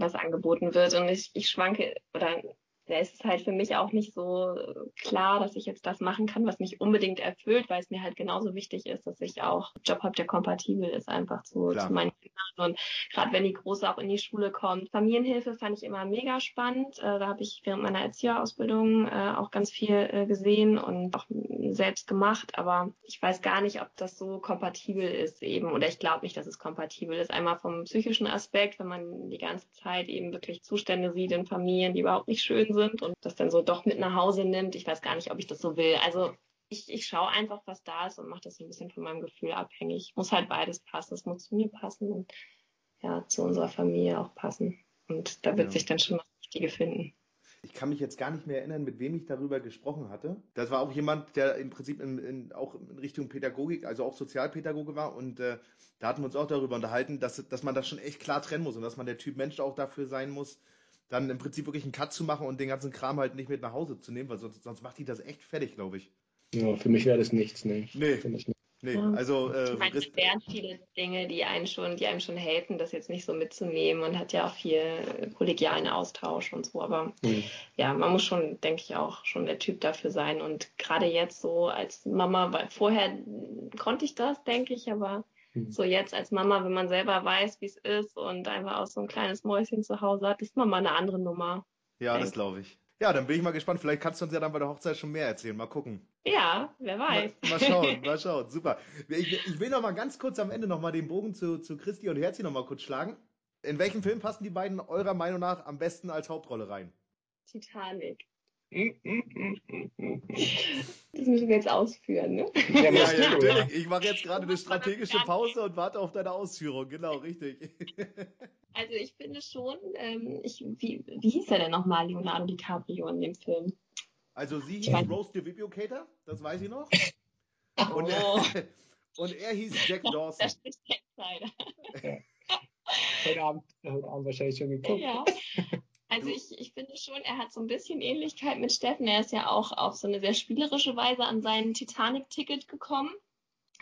was angeboten wird. Und ich, ich schwanke, oder da ist es halt für mich auch nicht so klar, dass ich jetzt das machen kann, was mich unbedingt erfüllt, weil es mir halt genauso wichtig ist, dass ich auch einen Job habe, der kompatibel ist einfach zu, zu meinen Kindern. Und gerade wenn die Große auch in die Schule kommt. Familienhilfe fand ich immer mega spannend. Äh, da habe ich während meiner Erzieherausbildung äh, auch ganz viel äh, gesehen und auch selbst gemacht. Aber ich weiß gar nicht, ob das so kompatibel ist eben. Oder ich glaube nicht, dass es kompatibel ist. Einmal vom psychischen Aspekt, wenn man die ganze Zeit eben wirklich Zustände sieht in Familien, die überhaupt nicht schön sind und das dann so doch mit nach Hause nimmt. Ich weiß gar nicht, ob ich das so will. Also ich, ich schaue einfach, was da ist und mache das ein bisschen von meinem Gefühl abhängig. Muss halt beides passen. Es muss zu mir passen und ja, zu unserer Familie auch passen. Und da wird ja. sich dann schon das Richtige finden. Ich kann mich jetzt gar nicht mehr erinnern, mit wem ich darüber gesprochen hatte. Das war auch jemand, der im Prinzip in, in, auch in Richtung Pädagogik, also auch Sozialpädagoge war. Und äh, da hatten wir uns auch darüber unterhalten, dass, dass man das schon echt klar trennen muss und dass man der Typ Mensch auch dafür sein muss, dann im Prinzip wirklich einen Cut zu machen und den ganzen Kram halt nicht mit nach Hause zu nehmen, weil sonst, sonst macht die das echt fertig, glaube ich. Ja, für mich wäre das nichts, nee. Nee. Nee, also äh, ich meine, es wären viele Dinge, die einen schon, die einem schon helfen, das jetzt nicht so mitzunehmen und hat ja auch viel kollegialen Austausch und so. Aber mhm. ja, man muss schon, denke ich, auch schon der Typ dafür sein. Und gerade jetzt so als Mama, weil vorher konnte ich das, denke ich, aber Mhm. So jetzt als Mama, wenn man selber weiß, wie es ist und einfach auch so ein kleines Mäuschen zu Hause hat, ist man mal eine andere Nummer. Ja, das glaube ich. Ja, dann bin ich mal gespannt. Vielleicht kannst du uns ja dann bei der Hochzeit schon mehr erzählen. Mal gucken. Ja, wer weiß. Mal, mal schauen, mal schauen. Super. Ich, ich, will noch mal ganz kurz am Ende noch mal den Bogen zu, zu Christi und Herzi noch mal kurz schlagen. In welchem Film passen die beiden eurer Meinung nach am besten als Hauptrolle rein? Titanic. Das müssen wir jetzt ausführen, ne? Ja, ja, natürlich. Ich mache jetzt gerade eine strategische Pause und warte auf deine Ausführung. Genau, richtig. Also ich finde schon, ähm, ich, wie, wie hieß er denn nochmal, Leonardo DiCaprio in dem Film? Also sie hieß Rose DeVibiocator, das weiß ich noch. Und, oh. er, und er hieß Jack Dawson. Das spricht leider. Heute Abend, heute Abend wahrscheinlich schon geguckt. Ja. Also ich, ich finde schon, er hat so ein bisschen Ähnlichkeit mit Steffen. Er ist ja auch auf so eine sehr spielerische Weise an sein Titanic-Ticket gekommen.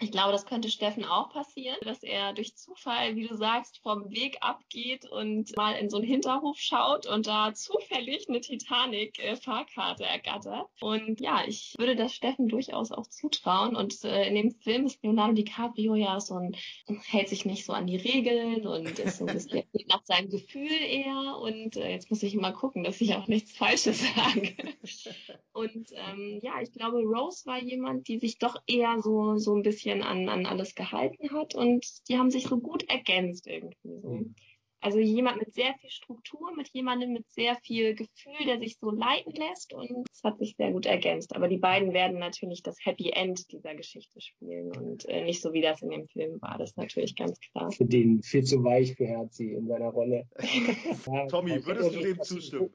Ich glaube, das könnte Steffen auch passieren, dass er durch Zufall, wie du sagst, vom Weg abgeht und mal in so einen Hinterhof schaut und da zufällig eine Titanic-Fahrkarte ergattert. Und ja, ich würde das Steffen durchaus auch zutrauen. Und äh, in dem Film ist Leonardo DiCaprio ja so ein, hält sich nicht so an die Regeln und ist so ein bisschen nach seinem Gefühl eher. Und äh, jetzt muss ich mal gucken, dass ich auch nichts Falsches sage. Und ähm, ja, ich glaube, Rose war jemand, die sich doch eher so, so ein bisschen bisschen an, an alles gehalten hat und die haben sich so gut ergänzt irgendwie so. Mhm. Also jemand mit sehr viel Struktur, mit jemandem mit sehr viel Gefühl, der sich so leiten lässt und es hat sich sehr gut ergänzt. Aber die beiden werden natürlich das Happy End dieser Geschichte spielen und äh, nicht so wie das in dem Film war. Das ist natürlich ganz klar. Für den viel zu weich für Herzi in seiner Rolle. Tommy, würdest du dem zustimmen?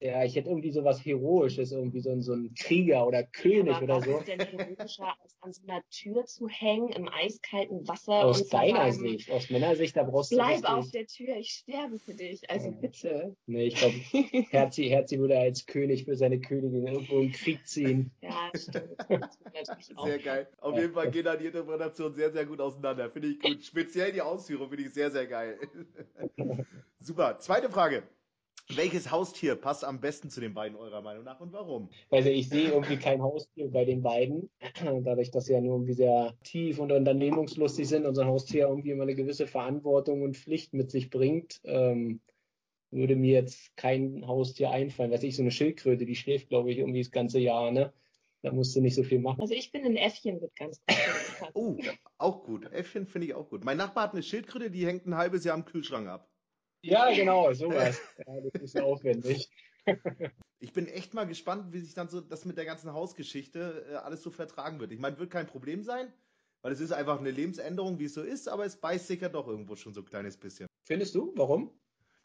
Ja, ich hätte irgendwie so was Heroisches, irgendwie so, ein- so ein Krieger oder König Aber oder was so. ist denn heroischer, als an so einer Tür zu hängen im eiskalten Wasser Aus deiner sagen, Sicht, aus Männersicht, da brauchst du Bleib auf der Tür, ich sterbe für dich. Also Ja. bitte. Nee, ich glaube, Herzi, Herzi würde als König für seine Königin irgendwo in den Krieg ziehen. Ja, stimmt. Sehr geil. Auf Ja. jeden Fall gehen da die Interpretationen sehr, sehr gut auseinander. Finde ich gut. Speziell die Ausführung finde ich sehr, sehr geil. Super. Zweite Frage. Welches Haustier passt am besten zu den beiden eurer Meinung nach und warum? Also ich sehe irgendwie kein Haustier bei den beiden, dadurch, dass sie ja nur irgendwie sehr tief und unternehmungslustig sind und so ein Haustier irgendwie immer eine gewisse Verantwortung und Pflicht mit sich bringt, ähm, würde mir jetzt kein Haustier einfallen. Weiß ich, so eine Schildkröte, die schläft, glaube ich, irgendwie das ganze Jahr, ne? Da musst du nicht so viel machen. Also ich finde, ein Äffchen wird ganz gut. Oh, auch gut. Äffchen finde ich auch gut. Mein Nachbar hat eine Schildkröte, die hängt ein halbes Jahr am Kühlschrank ab. Ja, genau, sowas. Ja, das ist aufwendig. Ich bin echt mal gespannt, wie sich dann so das mit der ganzen Hausgeschichte äh, alles so vertragen wird. Ich meine, wird kein Problem sein, weil es ist einfach eine Lebensänderung, wie es so ist, aber es beißt sich ja doch irgendwo schon so ein kleines bisschen. Findest du? Warum?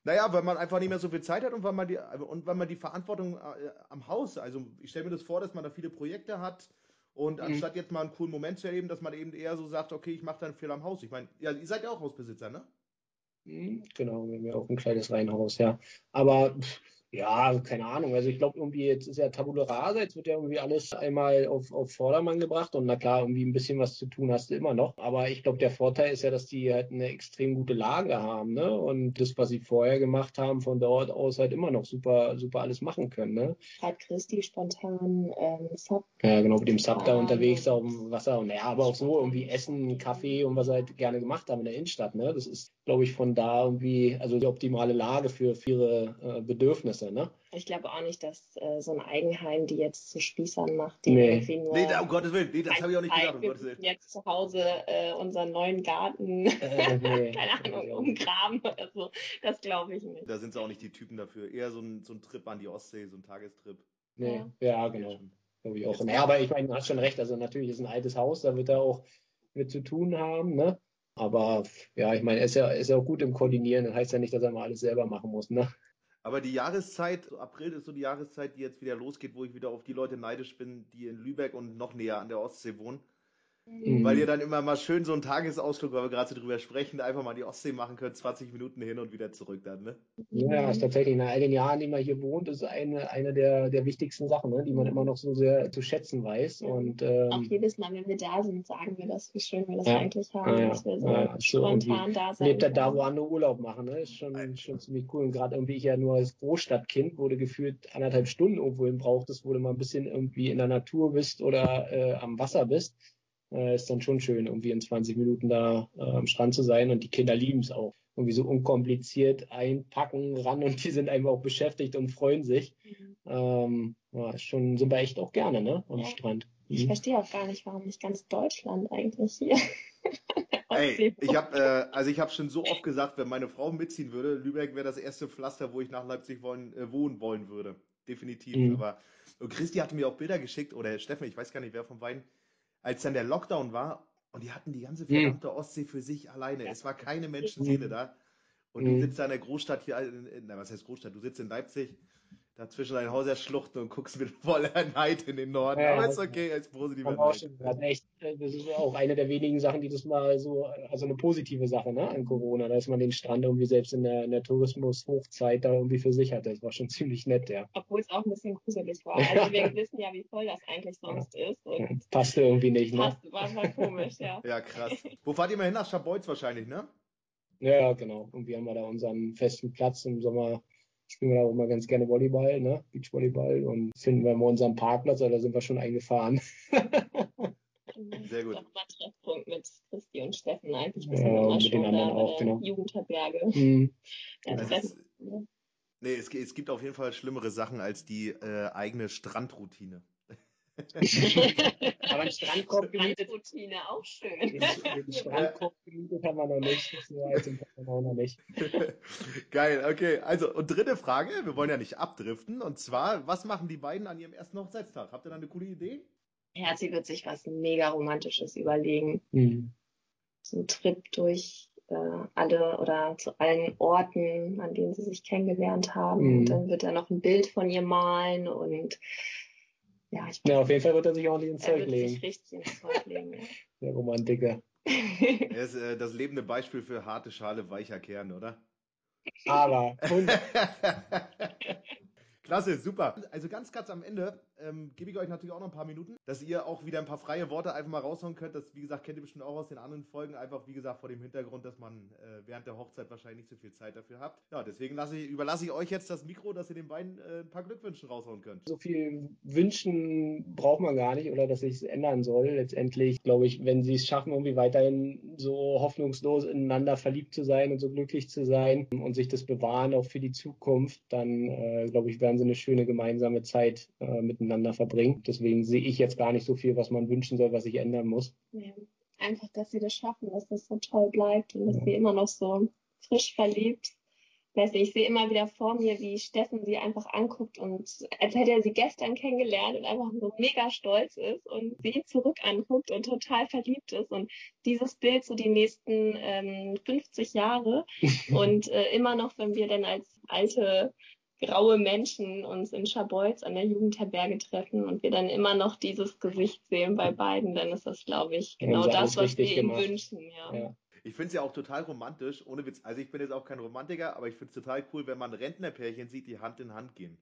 Naja, weil man einfach nicht mehr so viel Zeit hat und weil man die, und weil man die Verantwortung äh, am Haus, also ich stelle mir das vor, dass man da viele Projekte hat und Mhm. anstatt jetzt mal einen coolen Moment zu erleben, dass man eben eher so sagt, okay, ich mache dann viel am Haus. Ich meine, ja, ihr seid ja auch Hausbesitzer, ne? Hm, Genau, wir haben ja auch ein kleines Reihenhaus, ja. Aber ja, keine Ahnung. Also ich glaube irgendwie, jetzt ist ja Tabula Rasa, jetzt wird ja irgendwie alles einmal auf, auf Vordermann gebracht und na klar, irgendwie ein bisschen was zu tun hast du immer noch. Aber ich glaube, der Vorteil ist ja, dass die halt eine extrem gute Lage haben, ne? Und das, was sie vorher gemacht haben, von dort aus halt immer noch super, super alles machen können, ne? Hat Christi spontan ähm, Sub Ja, genau, mit dem Sub da unterwegs ja. auf dem Wasser und naja, aber auch so irgendwie Essen, Kaffee und was sie halt gerne gemacht haben in der Innenstadt, ne? Das ist, glaube ich, von da irgendwie, also die optimale Lage für, für ihre äh, Bedürfnisse, ne? Ich glaube auch nicht, dass äh, so ein Eigenheim die jetzt zu Spießern macht, die Nee. irgendwie nur. Nee, da, um Gottes Willen, nee, das habe ich auch nicht gedacht, um wir Gottes Willen. jetzt zu Hause äh, unseren neuen Garten, Äh, nee. keine Ahnung, umgraben oder so. Das glaube ich nicht. Da sind sie auch nicht die Typen dafür. Eher so ein, so ein Trip an die Ostsee, so ein Tagestrip. Nee, ja, genau. Schon. Glaube ich auch. Naja, aber ich meine, du hast schon recht. Also natürlich ist ein altes Haus, da wird er auch mit zu tun haben, ne? Aber ja, ich meine, er ist ja, ist ja auch gut im Koordinieren. Das heißt ja nicht, dass er mal alles selber machen muss, ne? Aber die Jahreszeit, so April ist so die Jahreszeit, die jetzt wieder losgeht, wo ich wieder auf die Leute neidisch bin, die in Lübeck und noch näher an der Ostsee wohnen. Mhm. Weil ihr dann immer mal schön so einen Tagesausflug, weil wir gerade so drüber sprechen, einfach mal die Ostsee machen könnt, 20 Minuten hin und wieder zurück dann, ne? Ja, ist tatsächlich nach all den Jahren, die man hier wohnt, ist eine, eine der, der wichtigsten Sachen, ne, die man immer noch so sehr zu schätzen weiß. Ja. Und Auch ähm, jedes Mal, wenn wir da sind, sagen wir das, wie schön wir das Ja. eigentlich haben, Ja, ja. dass wir so Ja, spontan da sein lebt er da, wo andere Urlaub machen. Ne? Ist schon, schon ziemlich cool. Und gerade irgendwie ich ja nur als Großstadtkind, wo du gefühlt anderthalb Stunden irgendwo hin brauchtest, wo du mal ein bisschen irgendwie in der Natur bist oder äh, am Wasser bist, äh, ist dann schon schön, irgendwie in 20 Minuten da äh, am Strand zu sein. Und die Kinder lieben es auch. Irgendwie so unkompliziert einpacken, ran und die sind einfach auch beschäftigt und freuen sich. Mhm. Ähm, ja, schon sind wir echt auch gerne, ne? Am Ja. Strand. Ich Mhm. verstehe auch gar nicht, warum nicht ganz Deutschland eigentlich hier. Ey, ich habe äh, also ich habe schon so oft gesagt, wenn meine Frau mitziehen würde, Lübeck wäre das erste Pflaster, wo ich nach Leipzig wollen, äh, wohnen wollen würde. Definitiv. Mhm. Aber und Christi hatte mir auch Bilder geschickt oder Steffen, ich weiß gar nicht, wer von beiden, als dann der Lockdown war und die hatten die ganze Mhm. verdammte Ostsee für sich alleine. Es war keine Menschenseele Mhm. da. Und du sitzt da in der Großstadt hier, na, was heißt Großstadt? Du sitzt in Leipzig, da zwischen deinen Häuserschluchten und guckst mit voller Neid in den Norden. Ja, Aber ist okay, als auch Neid. schon. Echt, das ist auch eine der wenigen Sachen, die das mal so, also eine positive Sache, ne, an Corona, dass man den Strand irgendwie selbst in der, in der Tourismus-Hochzeit da irgendwie für sich hatte. Das war schon ziemlich nett, ja. Obwohl es auch ein bisschen gruselig war. Also wir wissen ja, wie voll das eigentlich sonst ist. Und Passte irgendwie nicht, ne? passt, war, war komisch, ja. Ja, krass. Wo fahrt ihr mal hin? Nach Schabolz wahrscheinlich, ne? Ja, genau. Irgendwie haben wir da unseren festen Platz. Im Sommer spielen wir da auch mal ganz gerne Volleyball, ne? Beachvolleyball. Und finden wir mal unseren Parkplatz, aber da sind wir schon eingefahren. Sehr gut. Treffpunkt mit Christi und Steffen eigentlich. Wir Ja, immer mit schon den anderen da bei auch, der genau. Jugendherberge. Hm. Ja, Das Treffen- ist, nee, es, es gibt auf jeden Fall schlimmere Sachen als die äh, eigene Strandroutine. Aber ein Strandkorb gemietet, Strandroutine auch schön. den Strandkorb gemietet haben wir noch nicht. So alt sind wir auch noch nicht. Geil, okay. Also, und dritte Frage, wir wollen ja nicht abdriften. Und zwar, was machen die beiden an ihrem ersten Hochzeitstag? Habt ihr da eine coole Idee? Herzi wird sich was mega Romantisches überlegen. Hm. So ein Trip durch äh, alle oder zu allen Orten, an denen sie sich kennengelernt haben. Mhm. Und dann wird er noch ein Bild von ihr malen und ja, ich ja, auf jeden Fall wird er sich ordentlich ins Zeug legen. Sich richtig ins Zeug legen, ja. Der Romantiker. er ist äh, das lebende Beispiel für harte Schale, weicher Kern, oder? Aber. Klasse, super. Also ganz ganz am Ende ähm, gebe ich euch natürlich auch noch ein paar Minuten, dass ihr auch wieder ein paar freie Worte einfach mal raushauen könnt. Das, wie gesagt, kennt ihr bestimmt auch aus den anderen Folgen. Einfach, wie gesagt, vor dem Hintergrund, dass man äh, während der Hochzeit wahrscheinlich nicht so viel Zeit dafür habt. Ja, deswegen ich, überlasse ich euch jetzt das Mikro, dass ihr den beiden äh, ein paar Glückwünsche raushauen könnt. So viel wünschen braucht man gar nicht oder dass sich es ändern soll. Letztendlich, glaube ich, wenn sie es schaffen, irgendwie weiterhin so hoffnungslos ineinander verliebt zu sein und so glücklich zu sein und sich das bewahren auch für die Zukunft, dann, äh, glaube ich, werden sie eine schöne gemeinsame Zeit äh, miteinander verbringen. Deswegen sehe ich jetzt gar nicht so viel, was man wünschen soll, was sich ändern muss. Ja. Einfach, dass sie das schaffen, dass das so toll bleibt und dass ja. sie immer noch so frisch verliebt weiß nicht, ich sehe immer wieder vor mir, wie Steffen sie einfach anguckt und als hätte er sie gestern kennengelernt und einfach so mega stolz ist und sie ihn zurück anguckt und total verliebt ist und dieses Bild so die nächsten ähm, 50 Jahre und äh, immer noch, wenn wir dann als alte graue Menschen uns in Scharbeutz an der Jugendherberge treffen und wir dann immer noch dieses Gesicht sehen bei beiden, dann ist das, glaube ich, genau das, was wir ihnen wünschen. Ja. ja. Ich finde es ja auch total romantisch, ohne Witz. Also ich bin jetzt auch kein Romantiker, aber ich finde es total cool, wenn man Rentnerpärchen sieht, die Hand in Hand gehen.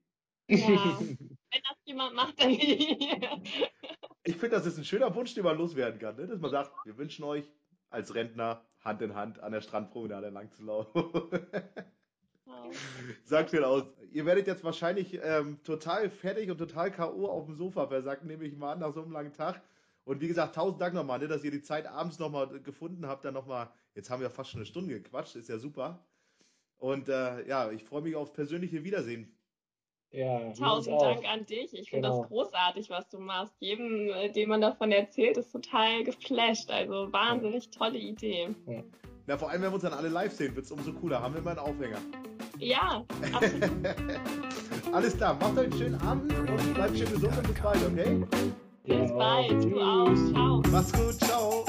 Ja, wenn das jemand macht, dann Ich finde, das ist ein schöner Wunsch, den man loswerden kann, ne? dass man sagt, wir wünschen euch als Rentner Hand in Hand an der Strandpromenade lang zu laufen. Sagt viel aus. Ihr werdet jetzt wahrscheinlich ähm, total fertig und total K.O. auf dem Sofa versacken, nehme ich mal an, nach so einem langen Tag. Und wie gesagt, tausend Dank nochmal, ne, dass ihr die Zeit abends nochmal gefunden habt, dann nochmal, jetzt haben wir fast schon eine Stunde gequatscht, ist ja super. Und äh, ja, ich freue mich aufs persönliche Wiedersehen. Ja, Tausend Dank an dich. Ich finde genau. das großartig, was du machst. Jedem, äh, dem man davon erzählt, ist total geflasht. Also wahnsinnig tolle Idee. Ja. Na, vor allem, wenn wir uns dann alle live sehen, wird es umso cooler. Haben wir mal einen Aufhänger. Ja, Alles klar, macht euch einen schönen Abend und bleibt schön gesund und bis bald, okay? Bis bald, du auch. Ciao. Mach's gut, ciao.